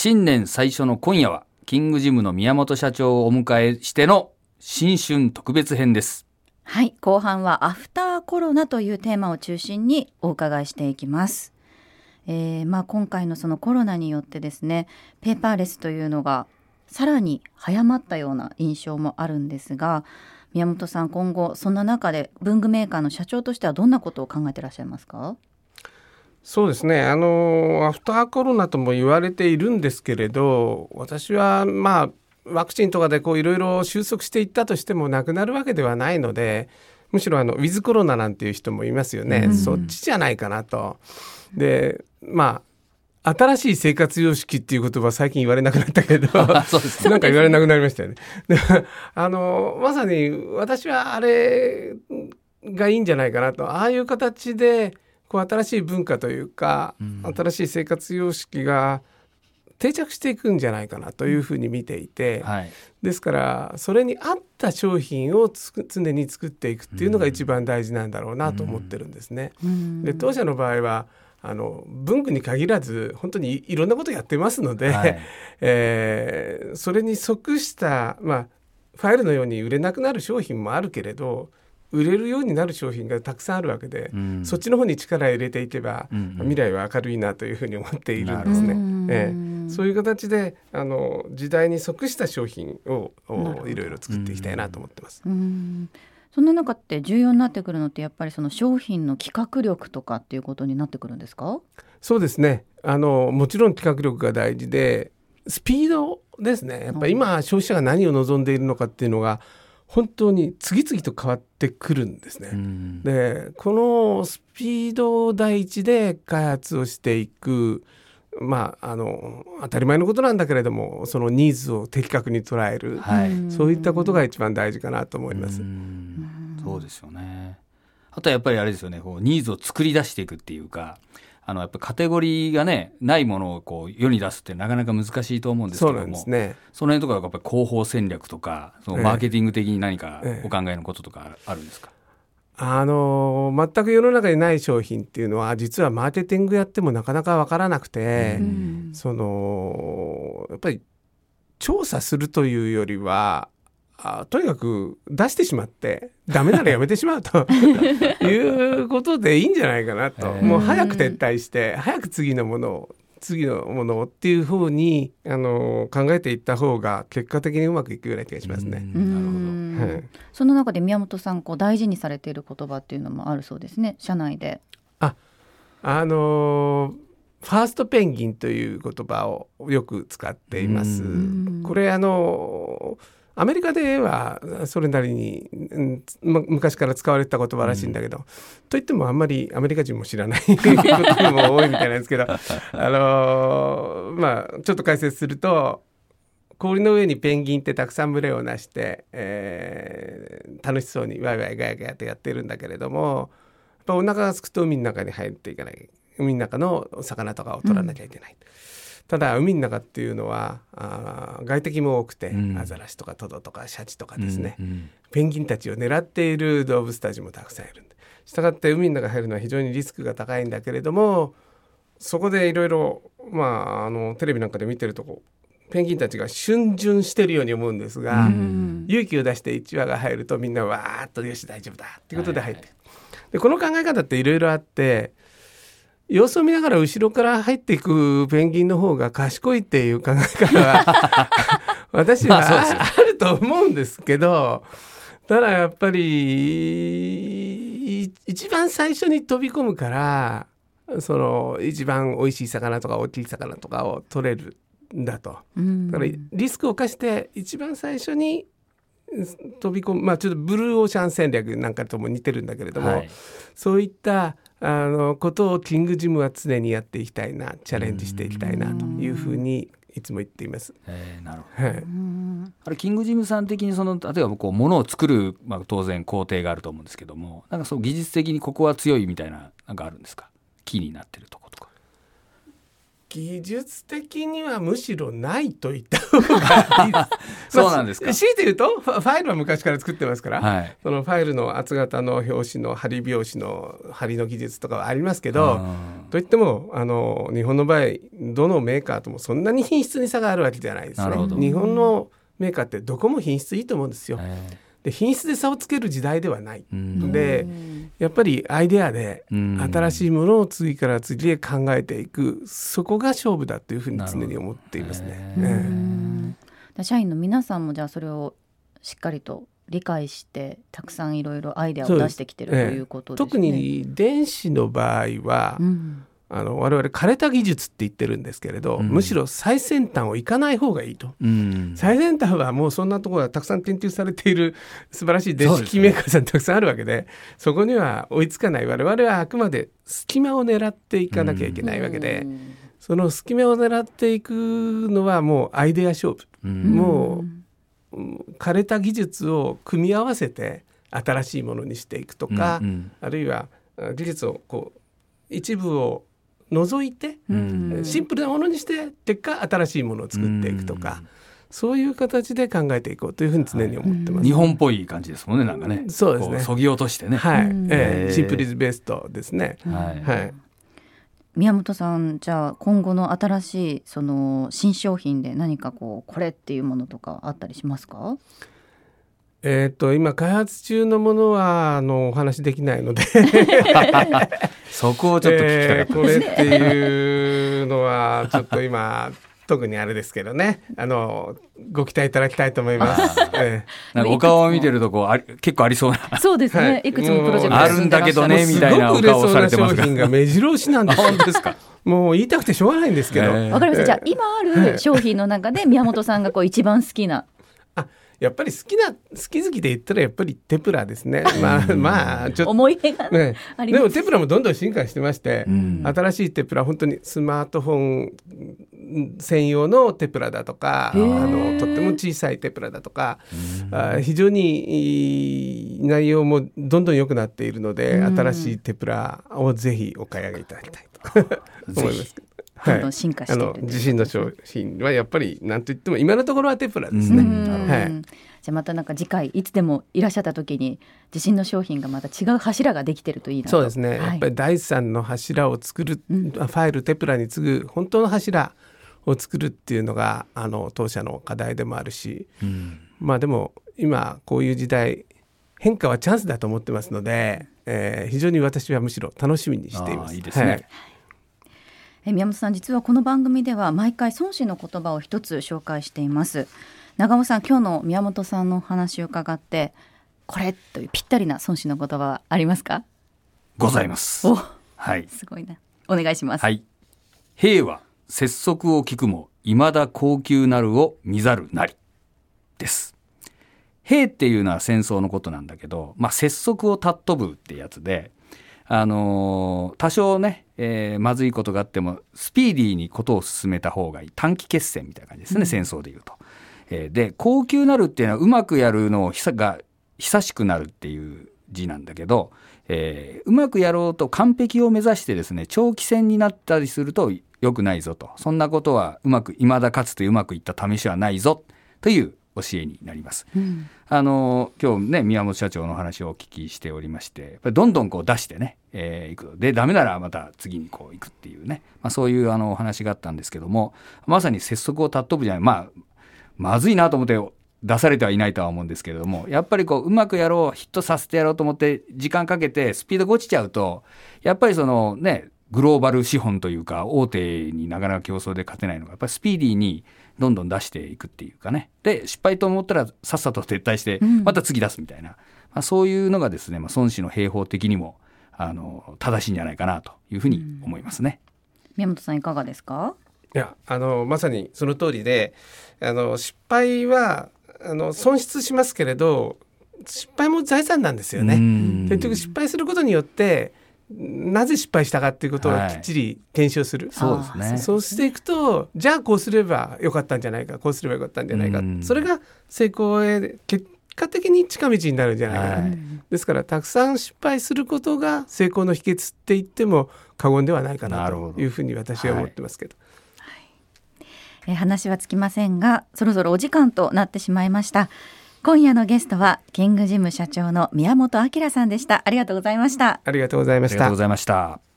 新年最初の今夜はキングジムの宮本社長をお迎えしての新春特別編です。はい後半はアフターコロナというテーマを中心にお伺いしていきます。えー、まあ今回のそのコロナによってですねペーパーレスというのがさらに早まったような印象もあるんですが宮本さん今後そんな中で文具メーカーの社長としてはどんなことを考えていらっしゃいますか？そうですね。あのアフターコロナとも言われているんですけれど私はまあワクチンとかでこういろいろ収束していったとしてもなくなるわけではないのでむしろあのウィズコロナなんていう人もいますよね、うん、そっちじゃないかなと。でまあ新しい生活様式っていう言葉最近言われなくなったけど そうです、なんか言われなくなりましたよね。あのまさに私はあれがいいんじゃないかなと。ああいう形でこう新しい文化というか、うん、新しい生活様式が定着していくんじゃないかなというふうに見ていて、はい、ですからそれに合った商品を常に作っていくっていうのが一番大事なんだろうなと思ってるんですね。うん、で当社の場合はあの文具に限らず本当にいろんなことやってますので、はい、えー、それに即した、まあ、ファイルのように売れなくなる商品もあるけれど売れるようになる商品がたくさんあるわけで、うん、そっちの方に力を入れていけば、うんうん、未来は明るいなというふうに思っているんですね。ええ、そういう形であの時代に即した商品をいろいろ作っていきたいなと思ってます。そんな中って重要になってくるのってやっぱりその商品の企画力とかっていうことになってくるんですか？そうですね。あのもちろん企画力が大事でスピードですね。やっぱり今消費者が何を望んでいるのかっていうのが本当に次々と変わってくるんですね。でこのスピード第一で開発をしていくまあ、あの当たり前のことなんだけれどもそのニーズを的確に捉える、はい、そういったことが一番大事かなと思います。うそうですよね。あとはやっぱりあれですよね。こうニーズを作り出していくっていうかあのやっぱカテゴリーがねないものをこう世に出すってなかなか難しいと思うんですけども。そ,、ね、その辺とかやっぱり広報戦略とかそのマーケティング的に何かお考えのこととかあるんですか、ええ、あの全く世の中にない商品っていうのは実はマーケティングやってもなかなか分からなくて、うん、そのやっぱり調査するというよりはあとにかく出してしまってダメならやめてしまうと いうことでいいんじゃないかなと。もう早く撤退して早く次のものを次のものをっていうふうにあの考えていった方が結果的にうまくいくような気がしますね。なるほど、はい、その中で宮本さんこう大事にされている言葉っていうのもあるそうですね。社内で。ああのファーストペンギンという言葉をよく使っています。これあのアメリカではそれなりに、うん、昔から使われてた言葉らしいんだけど、うん、といってもあんまりアメリカ人も知らないことも多いみたいなんですけど あのー、まあちょっと解説すると氷の上にペンギンってたくさん群れをなして、えー、楽しそうにワイワイガヤガヤってやってるんだけれどもやっぱお腹がすくと海の中に入っていかない。海の中の魚とかを取らなきゃいけない。うんただ海の中っていうのはあ外敵も多くて、うん、アザラシとかトドとかシャチとかですね、うんうん、ペンギンたちを狙っている動物たちもたくさんいるんで。したがって海の中入るのは非常にリスクが高いんだけれどもそこでいろいろまああのテレビなんかで見てるとこペンギンたちが逡巡してるように思うんですが、うん、勇気を出して1羽が入るとみんなわーっとよし大丈夫だっていうことで入って、はいはい、でこの考え方っていろいろあって様子を見ながら後ろから入っていくペンギンの方が賢いっていう考え方は 私はあると思うんですけどただやっぱり一番最初に飛び込むからその一番美味しい魚とか大きい魚とかを取れるんだと。だからリスクを冒して一番最初に飛び込むまあちょっとブルーオーシャン戦略なんかとも似てるんだけれども、はい、そういったあのことをキングジムは常にやっていきたいなチャレンジしていきたいなというふうにいつも言っています。えー、なるほど、はい、あれキングジムさん的にその例えばこうものを作る、まあ、当然工程があると思うんですけどもなんかそう技術的にここは強いみたいななんかあるんですか？キーになってるとことか。技術的にはむしろないと言った方がいいです。そうなんですか？強いて言うとファイルは昔から作ってますから、はい、そのファイルの厚型の表紙の針拍子の針の技術とかはありますけど、といってもあの日本の場合どのメーカーともそんなに品質に差があるわけじゃないですね。日本のメーカーってどこも品質いいと思うんですよ。で品質で差をつける時代ではない。のでやっぱりアイデアで新しいものを次から次へ考えていくそこが勝負だというふうに常に思っていますね。社員の皆さんもじゃあそれをしっかりと理解してたくさんいろいろアイデアを出してきてるということですね。特に電子の場合は、うん、あの我々枯れた技術って言ってるんですけれど、うん、むしろ最先端を行かない方がいいと、うん、最先端はもうそんなところがたくさん研究されている 素晴らしい電子機器メーカーさんたくさんあるわけでそこには追いつかない我々はあくまで隙間を狙っていかなきゃいけないわけで、うん、その隙間を狙っていくのはもうアイデア勝負、もう枯れた技術を組み合わせて新しいものにしていくとか、あるいは技術をこう一部を除いて、シンプルなものにして結果新しいものを作っていくとか。そういう形で考えていこうというふうに常に思ってます。日本っぽい感じですもんね、なんかね。そうですね。そぎ落としてね。はい。えー、シンプルイズベストですね。はい。はい。宮本さん、じゃあ今後の新しいその新商品で何かこうこれっていうものとかあったりしますか？えー、っと今開発中のものはあのお話できないので そこをちょっと聞きたかった、えー、これっていうのはちょっと今特にあれですけどねあのご期待いただきたいと思います。ええ、なんかお顔を見てるとこうあり結構ありそうな。そうですね。はい、いくつもプロジェクトあるんだけどねみたいなお顔されてますが。商品が目白押しなんです。本当ですか？もう言いたくてしょうがないんですけど。わかりました。じゃあ今ある商品の中で宮本さんがこう一番好きなやっぱり好きな好き好きで言ったらやっぱりテプラですね。まあまあちょっと思い出が、ね、でもテプラもどんどん進化してまして、うん、新しいテプラ本当にスマートフォン専用のテプラだとか、あのとっても小さいテプラだとか、あ非常に内容もどんどん良くなっているので、新しいテプラをぜひお買い上げいただきたいと 思います。けど。どんどん進化して、自身の商品はやっぱり何と言っても今のところはテプラですね。はい、じゃあまたなんか次回いつでもいらっしゃった時に自身の商品がまた違う柱ができてるといいなそうですね、はい、やっぱり第三の柱を作る、うん、ファイルテプラに次ぐ本当の柱を作るっていうのがあの当社の課題でもあるし、うん、まあでも今こういう時代変化はチャンスだと思ってますので、えー、非常に私はむしろ楽しみにしています。いいですね、はいえ宮本さん実はこの番組では毎回孫子の言葉を一つ紹介しています。長尾さん今日の宮本さんのお話を伺ってこれというぴったりな孫子の言葉はありますか？ございます。はい。すごいな。お願いします。はい。兵は拙速を聞くも未だ高級なるを見ざるなり。です。兵っていうのは戦争のことなんだけど、まあ、拙速を尊ぶってやつで、あのー、多少ね、えー、まずいことがあってもスピーディーにことを進めた方がいい。短期決戦みたいな感じですね、うん、戦争でいうと。えー、で高級なるっていうのはうまくやるのをひが久しくなるっていう字なんだけど、えー、うまくやろうと完璧を目指してですね長期戦になったりすると良くないぞと。そんなことはうまく未だかつてうまくいった試しはないぞという教えになります。うん、あの今日ね宮本社長の話をお聞きしておりましてやっぱりどんどんこう出してね、えー、いくでダメならまた次にこう行くっていうね、まあ、そういうあのお話があったんですけどもまさに拙速を尊ぶじゃないまあまずいなと思って出されてはいないとは思うんですけれどもやっぱりこううまくやろうヒットさせてやろうと思って時間かけてスピードが落ちちゃうとやっぱりそのねグローバル資本というか大手になかなか競争で勝てないのがやっぱりスピーディーにどんどん出していくっていうかね。で失敗と思ったらさっさと撤退してまた次出すみたいな、うん、まあ、そういうのがですね、まあ、孫子の兵法的にもあの正しいんじゃないかなというふうに思いますね。うん、宮本さんいかがですか？いやあのまさにその通りであの失敗はあの損失しますけれど失敗も財産なんですよね。結局失敗することによってなぜ失敗したかっていうことをきっちり検証する、はい、そうですね。そうしていくとじゃあこうすればよかったんじゃないかこうすればよかったんじゃないかそれが成功へ結果的に近道になるんじゃないかな、はい、ですからたくさん失敗することが成功の秘訣って言っても過言ではないかなというふうに私は思ってますけど。え話はつきませんがそろそろお時間となってしまいました今夜のゲストはキングジム社長の宮本明さんでした。ありがとうございました。ありがとうございました。ありがとうございました